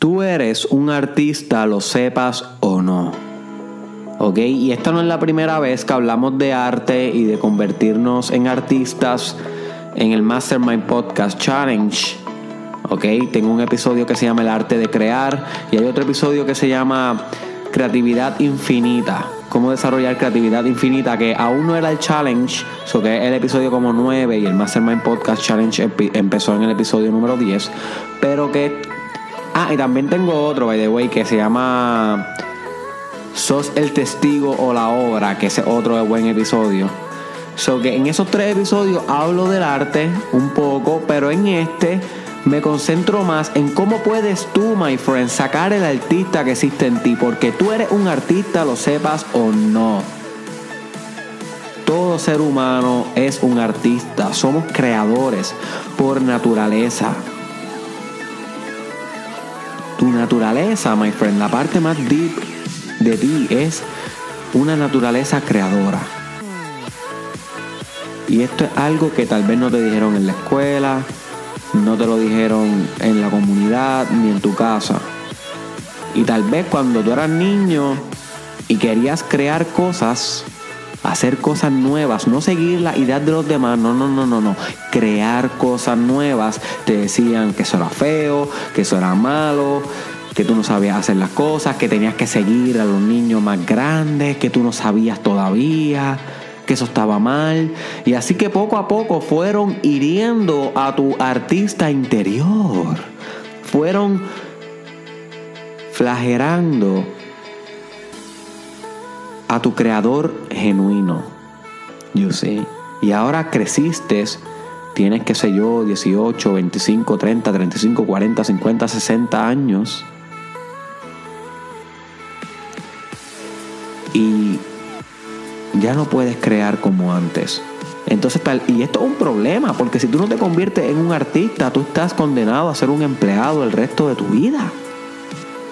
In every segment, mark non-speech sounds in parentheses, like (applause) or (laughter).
Tú eres un artista, lo sepas o no. ¿Ok? Y esta no es la primera vez que hablamos de arte y de convertirnos en artistas en el Mastermind Podcast Challenge. ¿Ok? Tengo un episodio que se llama El arte de crear y hay otro episodio que se llama Creatividad Infinita. Cómo desarrollar creatividad infinita, que aún no era el challenge, so que es el episodio como 9 y el Mastermind Podcast Challenge empezó en el episodio número 10, pero que Ah, y también tengo otro, by the way, que se llama Sos el testigo o la obra, que es otro buen episodio. So que en esos tres episodios hablo del arte un poco, pero en este me concentro más en cómo puedes tú, my friend, sacar el artista que existe en ti, porque tú eres un artista, lo sepas o no. Todo ser humano es un artista, somos creadores por naturaleza tu naturaleza, my friend, la parte más deep de ti es una naturaleza creadora. Y esto es algo que tal vez no te dijeron en la escuela, no te lo dijeron en la comunidad ni en tu casa. Y tal vez cuando tú eras niño y querías crear cosas, hacer cosas nuevas, no seguir las ideas de los demás, no, no, no, no, no, crear cosas nuevas. Te decían que eso era feo, que eso era malo, que tú no sabías hacer las cosas, que tenías que seguir a los niños más grandes, que tú no sabías todavía, que eso estaba mal. Y así que poco a poco fueron hiriendo a tu artista interior. Fueron flagerando a tu creador genuino. You see. Y ahora creciste, tienes que sé yo, 18, 25, 30, 35, 40, 50, 60 años. Y ya no puedes crear como antes. Entonces, tal, y esto es un problema, porque si tú no te conviertes en un artista, tú estás condenado a ser un empleado el resto de tu vida.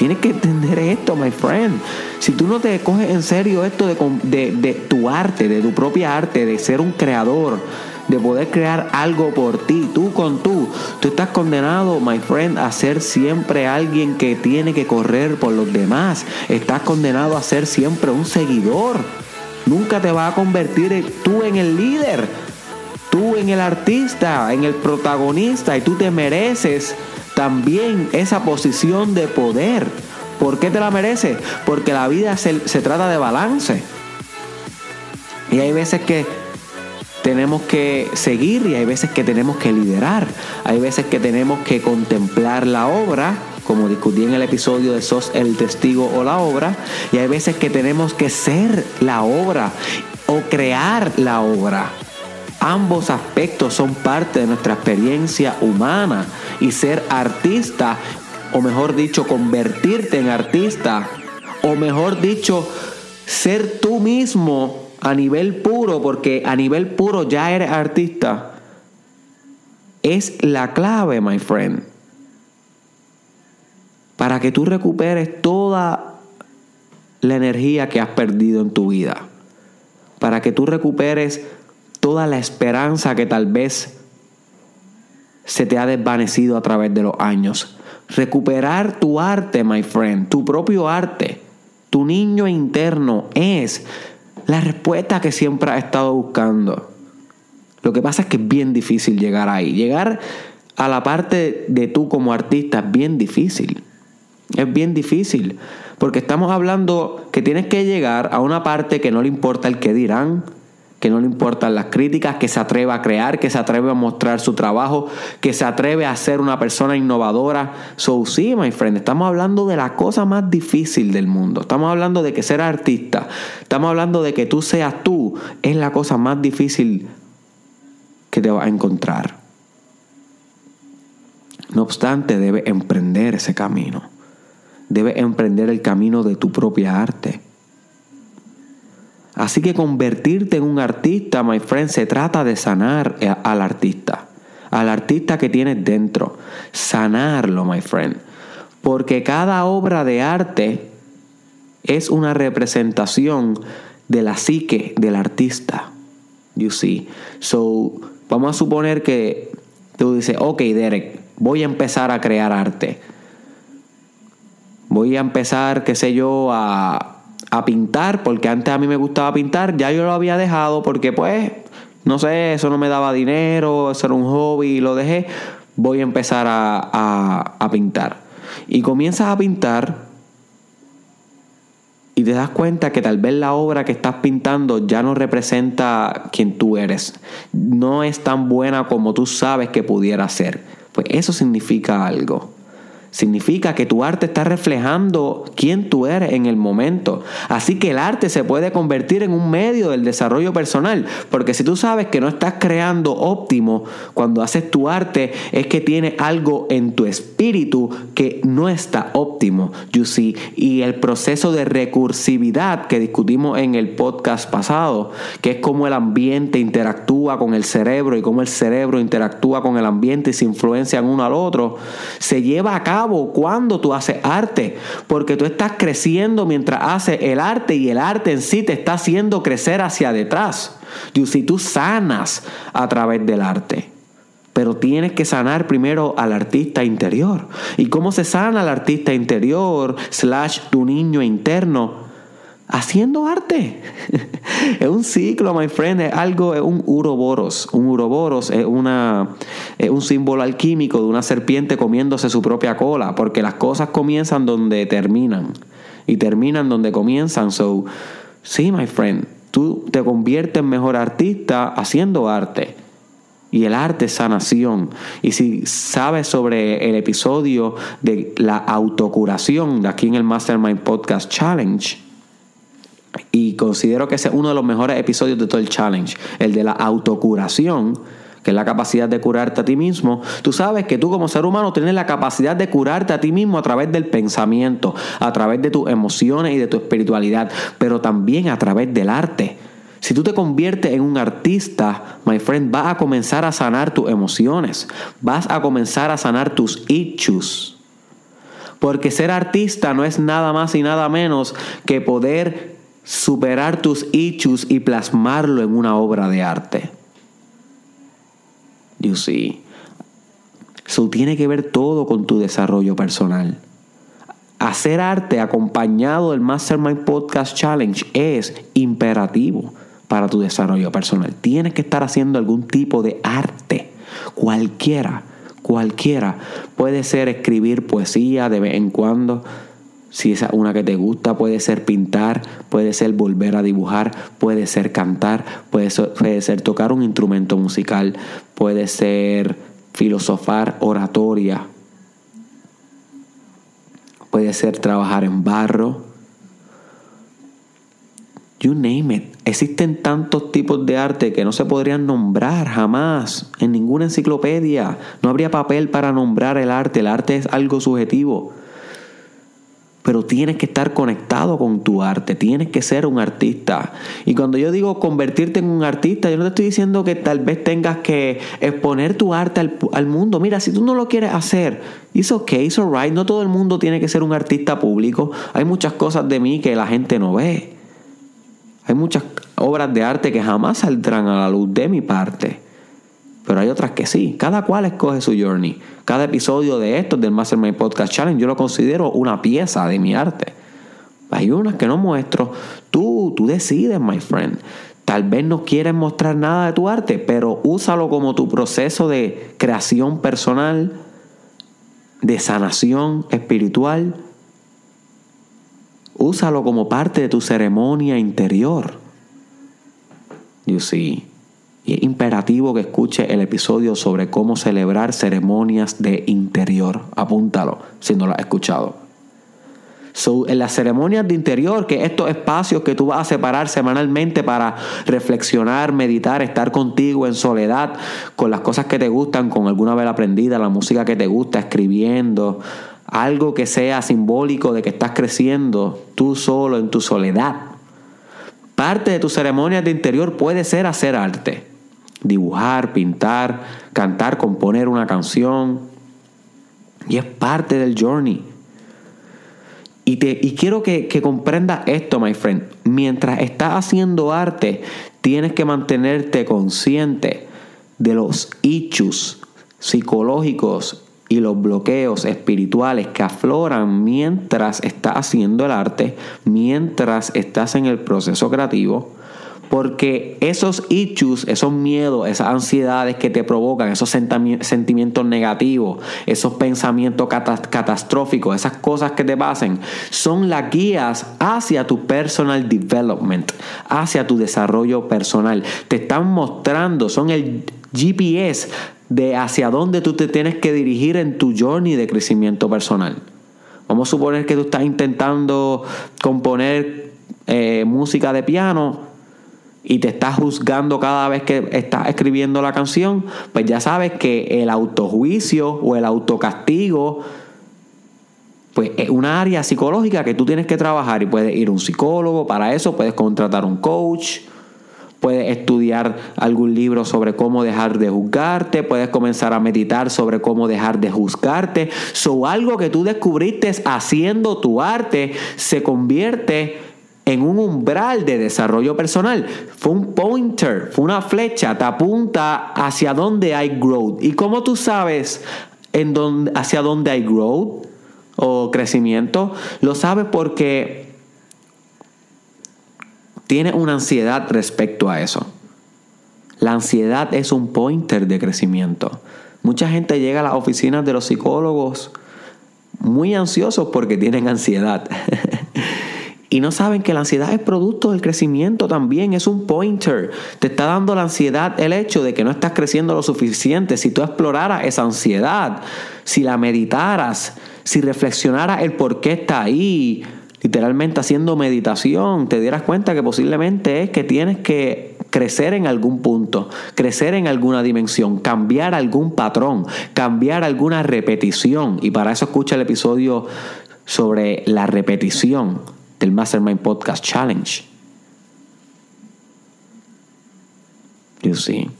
Tienes que entender esto, my friend. Si tú no te coges en serio esto de, tu arte, de tu propia arte, de ser un creador, de poder crear algo por ti, tú con tú, tú estás condenado, my friend, a ser siempre alguien que tiene que correr por los demás. Estás condenado a ser siempre un seguidor. Nunca te va a convertir tú en el líder, tú en el artista, en el protagonista y tú te mereces también esa posición de poder. ¿Por qué te la mereces? Porque la vida se, trata de balance. Y hay veces que tenemos que seguir y hay veces que tenemos que liderar. Hay veces que tenemos que contemplar la obra, como discutí en el episodio de Sos el testigo o la obra. Y hay veces que tenemos que ser la obra o crear la obra. Ambos aspectos son parte de nuestra experiencia humana y ser artista, o mejor dicho, convertirte en artista, o mejor dicho, ser tú mismo a nivel puro, porque a nivel puro ya eres artista, es la clave, my friend, para que tú recuperes toda la energía que has perdido en tu vida, para que tú recuperes toda la esperanza que tal vez se te ha desvanecido a través de los años. Recuperar tu arte, my friend, tu propio arte, tu niño interno es la respuesta que siempre has estado buscando. Lo que pasa es que es bien difícil llegar ahí. Llegar a la parte de tú como artista es bien difícil. Es bien difícil. Porque estamos hablando que tienes que llegar a una parte que no le importa el que dirán, que no le importan las críticas, que se atreve a crear, que se atreve a mostrar su trabajo, que se atreve a ser una persona innovadora. So, sí, my friend, estamos hablando de la cosa más difícil del mundo. Estamos hablando de que ser artista, estamos hablando de que tú seas tú, es la cosa más difícil que te vas a encontrar. No obstante, debes emprender ese camino. Debes emprender el camino de tu propia arte. Así que convertirte en un artista, my friend, se trata de sanar al artista, al artista que tienes dentro. Sanarlo, my friend. Porque cada obra de arte es una representación de la psique del artista. You see. So, vamos a suponer que tú dices, ok, Derek, voy a empezar a crear arte. voy a empezar, qué sé yo, a, a pintar, porque antes a mí me gustaba pintar, ya yo lo había dejado porque pues, no sé, eso no me daba dinero, eso era un hobby lo dejé, voy a empezar a, a, a pintar. Y comienzas a pintar y te das cuenta que tal vez la obra que estás pintando ya no representa quien tú eres. No es tan buena como tú sabes que pudiera ser. Pues eso significa algo. Significa que tu arte está reflejando quién tú eres en el momento. Así que el arte se puede convertir en un medio del desarrollo personal. Porque si tú sabes que no estás creando óptimo cuando haces tu arte, es que tiene algo en tu espíritu que no está óptimo. You see? Y el proceso de recursividad que discutimos en el podcast pasado, que es cómo el ambiente interactúa con el cerebro y cómo el cerebro interactúa con el ambiente y se influencian uno al otro, se lleva a cabo cuando tú haces arte, porque tú estás creciendo mientras haces el arte y el arte en sí te está haciendo crecer hacia detrás. Si tú sanas a través del arte. Pero tienes que sanar primero al artista interior. ¿Y cómo se sana al artista interior slash tu niño interno? Haciendo arte. (laughs) es un ciclo, my friend, es algo, es un uroboros. Un uroboros es, una, es un símbolo alquímico de una serpiente comiéndose su propia cola, porque las cosas comienzan donde terminan y terminan donde comienzan. So, sí, my friend, tú te conviertes en mejor artista haciendo arte. Y el arte es sanación. Y si sabes sobre el episodio de la autocuración de aquí en el Mastermind Podcast Challenge, y considero que ese es uno de los mejores episodios de todo el challenge, el de la autocuración, que es la capacidad de curarte a ti mismo. Tú sabes que tú como ser humano tienes la capacidad de curarte a ti mismo a través del pensamiento, a través de tus emociones y de tu espiritualidad, pero también a través del arte. Si tú te conviertes en un artista, my friend, vas a comenzar a sanar tus emociones, vas a comenzar a sanar tus issues. Porque ser artista no es nada más y nada menos que poder superar tus issues y plasmarlo en una obra de arte. You see. Eso tiene que ver todo con tu desarrollo personal. Hacer arte acompañado del Mastermind Podcast Challenge es imperativo para tu desarrollo personal. Tienes que estar haciendo algún tipo de arte, cualquiera, cualquiera. Puede ser escribir poesía de vez en cuando, si es una que te gusta, puede ser pintar, puede ser volver a dibujar, puede ser cantar, puede ser, puede ser tocar un instrumento musical, puede ser filosofar oratoria, puede ser trabajar en barro. You name it. Existen tantos tipos de arte que no se podrían nombrar jamás en ninguna enciclopedia. No habría papel para nombrar el arte. El arte es algo subjetivo pero tienes que estar conectado con tu arte, tienes que ser un artista. Y cuando yo digo convertirte en un artista, yo no te estoy diciendo que tal vez tengas que exponer tu arte al, mundo. Mira, si tú no lo quieres hacer, it's okay, it's alright. No todo el mundo tiene que ser un artista público. Hay muchas cosas de mí que la gente no ve. Hay muchas obras de arte que jamás saldrán a la luz de mi parte pero hay otras que sí. Cada cual escoge su journey. Cada episodio de estos del Mastermind Podcast Challenge yo lo considero una pieza de mi arte. Hay unas que no muestro. Tú, tú decides, my friend. Tal vez no quieres mostrar nada de tu arte, pero úsalo como tu proceso de creación personal, de sanación espiritual. Úsalo como parte de tu ceremonia interior. You see. Y es imperativo que escuche el episodio sobre cómo celebrar ceremonias de interior. Apúntalo si no lo has escuchado. en las ceremonias de interior, que estos espacios que tú vas a separar semanalmente para reflexionar, meditar, estar contigo en soledad, con las cosas que te gustan, con alguna vez aprendida, la música que te gusta, escribiendo, algo que sea simbólico de que estás creciendo tú solo en tu soledad. Parte de tus ceremonias de interior puede ser hacer arte dibujar, pintar, cantar, componer una canción. Y es parte del journey. Y, te, y quiero que, que comprendas esto, my friend. Mientras estás haciendo arte, tienes que mantenerte consciente de los issues psicológicos y los bloqueos espirituales que afloran mientras estás haciendo el arte, mientras estás en el proceso creativo, porque esos issues, esos miedos, esas ansiedades que te provocan, esos sentimientos negativos, esos pensamientos catastróficos, esas cosas que te pasen, son las guías hacia tu personal development, hacia tu desarrollo personal. Te están mostrando, son el GPS de hacia dónde tú te tienes que dirigir en tu journey de crecimiento personal. Vamos a suponer que tú estás intentando componer eh, música de piano y te estás juzgando cada vez que estás escribiendo la canción, pues ya sabes que el autojuicio o el autocastigo pues es una área psicológica que tú tienes que trabajar y puedes ir a un psicólogo, para eso puedes contratar un coach, puedes estudiar algún libro sobre cómo dejar de juzgarte, puedes comenzar a meditar sobre cómo dejar de juzgarte. So algo que tú descubriste haciendo tu arte se convierte en un umbral de desarrollo personal. Fue un pointer, fue una flecha, te apunta hacia dónde hay growth. ¿Y cómo tú sabes en dónde, hacia dónde hay growth o crecimiento? Lo sabes porque tienes una ansiedad respecto a eso. La ansiedad es un pointer de crecimiento. Mucha gente llega a las oficinas de los psicólogos muy ansiosos porque tienen ansiedad. (laughs) Y no saben que la ansiedad es producto del crecimiento también, es un pointer. Te está dando la ansiedad el hecho de que no estás creciendo lo suficiente. Si tú exploraras esa ansiedad, si la meditaras, si reflexionaras el por qué está ahí, literalmente haciendo meditación, te dieras cuenta que posiblemente es que tienes que crecer en algún punto, crecer en alguna dimensión, cambiar algún patrón, cambiar alguna repetición. Y para eso escucha el episodio sobre la repetición del Mastermind Podcast Challenge. You see.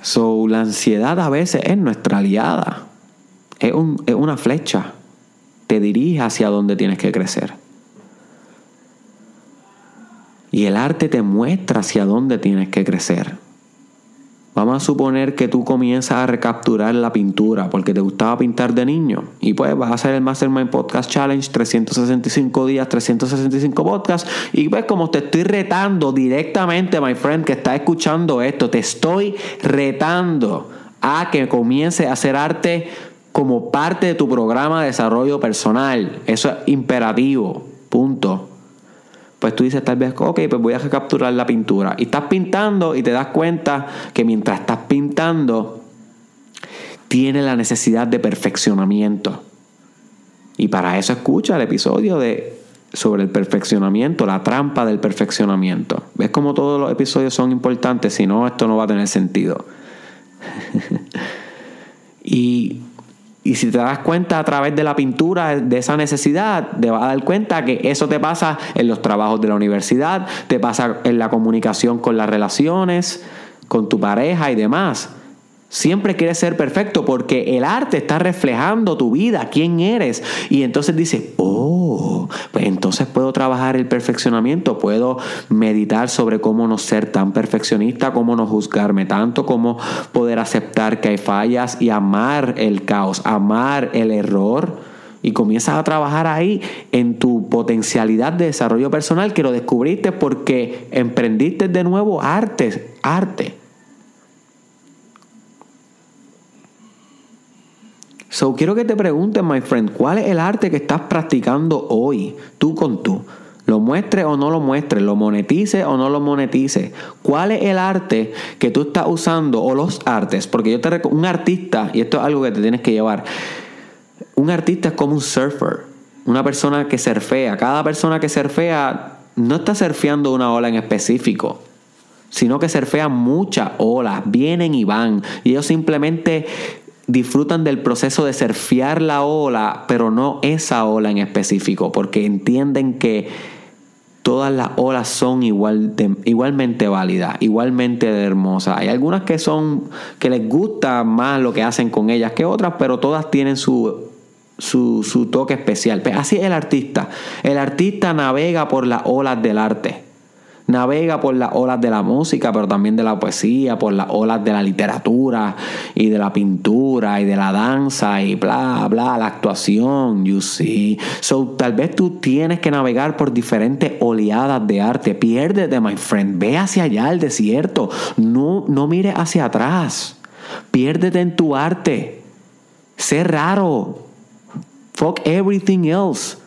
So, la ansiedad a veces es nuestra aliada. Es, es una flecha. Te dirige hacia donde tienes que crecer. Y el arte te muestra hacia dónde tienes que crecer. Vamos a suponer que tú comienzas a recapturar la pintura porque te gustaba pintar de niño y pues vas a hacer el Mastermind Podcast Challenge 365 días, 365 podcasts y pues como te estoy retando directamente, my friend, que está escuchando esto, te estoy retando a que comiences a hacer arte como parte de tu programa de desarrollo personal. Eso es imperativo. Punto pues tú dices tal vez, ok, pues voy a recapturar la pintura. Y estás pintando y te das cuenta que mientras estás pintando, tiene la necesidad de perfeccionamiento. Y para eso escucha el episodio de sobre el perfeccionamiento, la trampa del perfeccionamiento. ¿Ves cómo todos los episodios son importantes? Si no, esto no va a tener sentido. (laughs) y y si te das cuenta a través de la pintura de esa necesidad, te vas a dar cuenta que eso te pasa en los trabajos de la universidad, te pasa en la comunicación con las relaciones, con tu pareja y demás. Siempre quieres ser perfecto porque el arte está reflejando tu vida, quién eres. Y entonces dice, oh, pues entonces puedo trabajar el perfeccionamiento, puedo meditar sobre cómo no ser tan perfeccionista, cómo no juzgarme tanto, cómo poder aceptar que hay fallas y amar el caos, amar el error. Y comienzas a trabajar ahí en tu potencialidad de desarrollo personal que lo descubriste porque emprendiste de nuevo arte, arte. So, quiero que te preguntes, my friend, ¿cuál es el arte que estás practicando hoy, tú con tú? Lo muestres o no lo muestres, lo monetice o no lo monetice. ¿Cuál es el arte que tú estás usando o los artes? Porque yo te un artista, y esto es algo que te tienes que llevar, un artista es como un surfer, una persona que surfea. Cada persona que surfea no está surfeando una ola en específico sino que surfea muchas olas, vienen y van, y ellos simplemente disfrutan del proceso de surfear la ola, pero no esa ola en específico, porque entienden que todas las olas son igual igualmente válidas, igualmente hermosas. Hay algunas que son que les gusta más lo que hacen con ellas que otras, pero todas tienen su su, su toque especial. Así es el artista. El artista navega por las olas del arte. Navega por las olas de la música, pero también de la poesía, por las olas de la literatura y de la pintura y de la danza y bla, bla, la actuación, you see. So, tal vez tú tienes que navegar por diferentes oleadas de arte. Piérdete, my friend. Ve hacia allá al desierto. No, no mires hacia atrás. Piérdete en tu arte. Sé raro. Fuck everything else.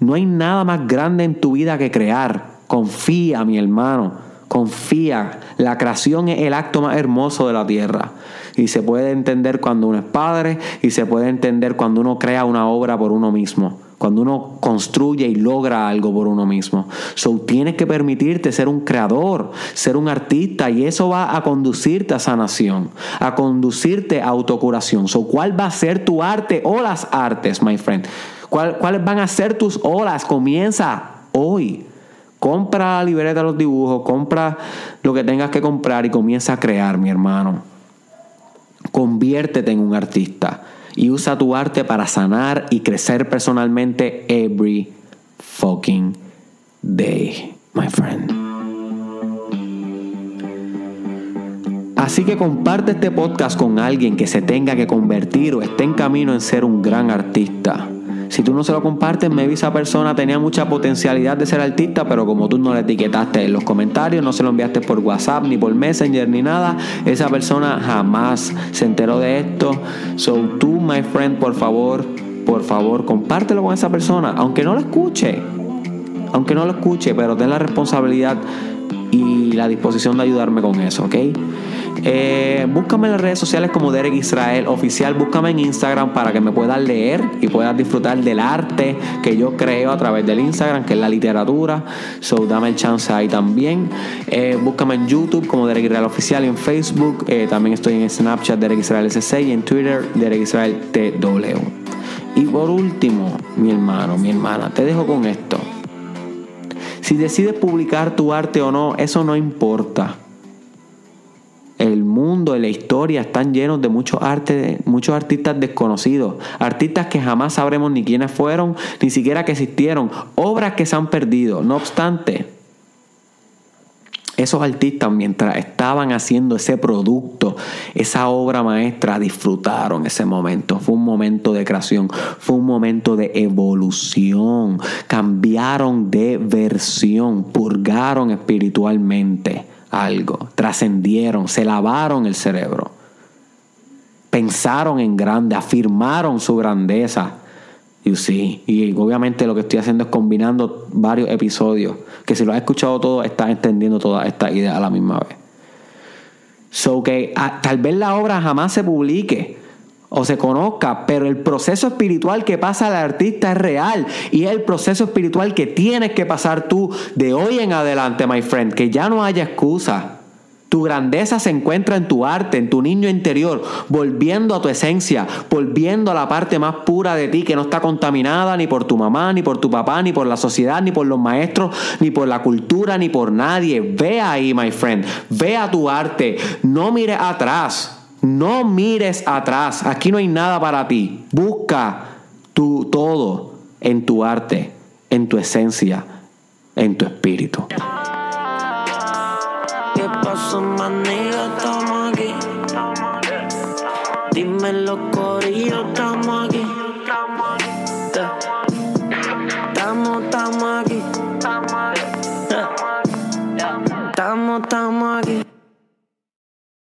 No hay nada más grande en tu vida que crear. Confía, mi hermano, confía. La creación es el acto más hermoso de la tierra. Y se puede entender cuando uno es padre y se puede entender cuando uno crea una obra por uno mismo. Cuando uno construye y logra algo por uno mismo. So, tienes que permitirte ser un creador, ser un artista, y eso va a conducirte a sanación, a conducirte a autocuración. So, ¿cuál va a ser tu arte o las artes, my friend? ¿Cuáles van a ser tus olas? Comienza hoy. Compra la libreta de los dibujos, compra lo que tengas que comprar y comienza a crear, mi hermano. Conviértete en un artista y usa tu arte para sanar y crecer personalmente every fucking day, my friend. Así que comparte este podcast con alguien que se tenga que convertir o esté en camino en ser un gran artista. Si tú no se lo compartes, maybe esa persona tenía mucha potencialidad de ser artista, pero como tú no le etiquetaste en los comentarios, no se lo enviaste por WhatsApp, ni por Messenger, ni nada, esa persona jamás se enteró de esto. So tú, my friend, por favor, por favor, compártelo con esa persona, aunque no lo escuche. Aunque no lo escuche, pero ten la responsabilidad y la disposición de ayudarme con eso, ¿ok? Eh, búscame en las redes sociales como Derek Israel Oficial. Búscame en Instagram para que me puedas leer y puedas disfrutar del arte que yo creo a través del Instagram, que es la literatura. So, dame el chance ahí también. Eh, búscame en YouTube como Derek Israel Oficial en Facebook. Eh, también estoy en Snapchat Derek Israel SC y en Twitter Derek Israel TW. Y por último, mi hermano, mi hermana, te dejo con esto. Si decides publicar tu arte o no, eso no importa el mundo y la historia están llenos de muchos arte, muchos artistas desconocidos, artistas que jamás sabremos ni quiénes fueron, ni siquiera que existieron, obras que se han perdido. No obstante, esos artistas mientras estaban haciendo ese producto, esa obra maestra, disfrutaron ese momento. Fue un momento de creación, fue un momento de evolución, cambiaron de versión, purgaron espiritualmente algo, trascendieron, se lavaron el cerebro, pensaron en grande, afirmaron su grandeza. You see. Y obviamente lo que estoy haciendo es combinando varios episodios, que si lo has escuchado todo, estás entendiendo toda esta idea a la misma vez. So que ah, tal vez la obra jamás se publique, o se conozca, pero el proceso espiritual que pasa al artista es real y es el proceso espiritual que tienes que pasar tú de hoy en adelante, my friend, que ya no haya excusa. Tu grandeza se encuentra en tu arte, en tu niño interior, volviendo a tu esencia, volviendo a la parte más pura de ti que no está contaminada ni por tu mamá, ni por tu papá, ni por la sociedad, ni por los maestros, ni por la cultura, ni por nadie. Ve ahí, my friend, ve a tu arte, no mires atrás. No mires atrás. Aquí no hay nada para ti. Busca tu todo en tu arte, en tu esencia, en tu espíritu. ¿Qué pasó, manito? Estamos aquí. Dime los corillos, estamos aquí.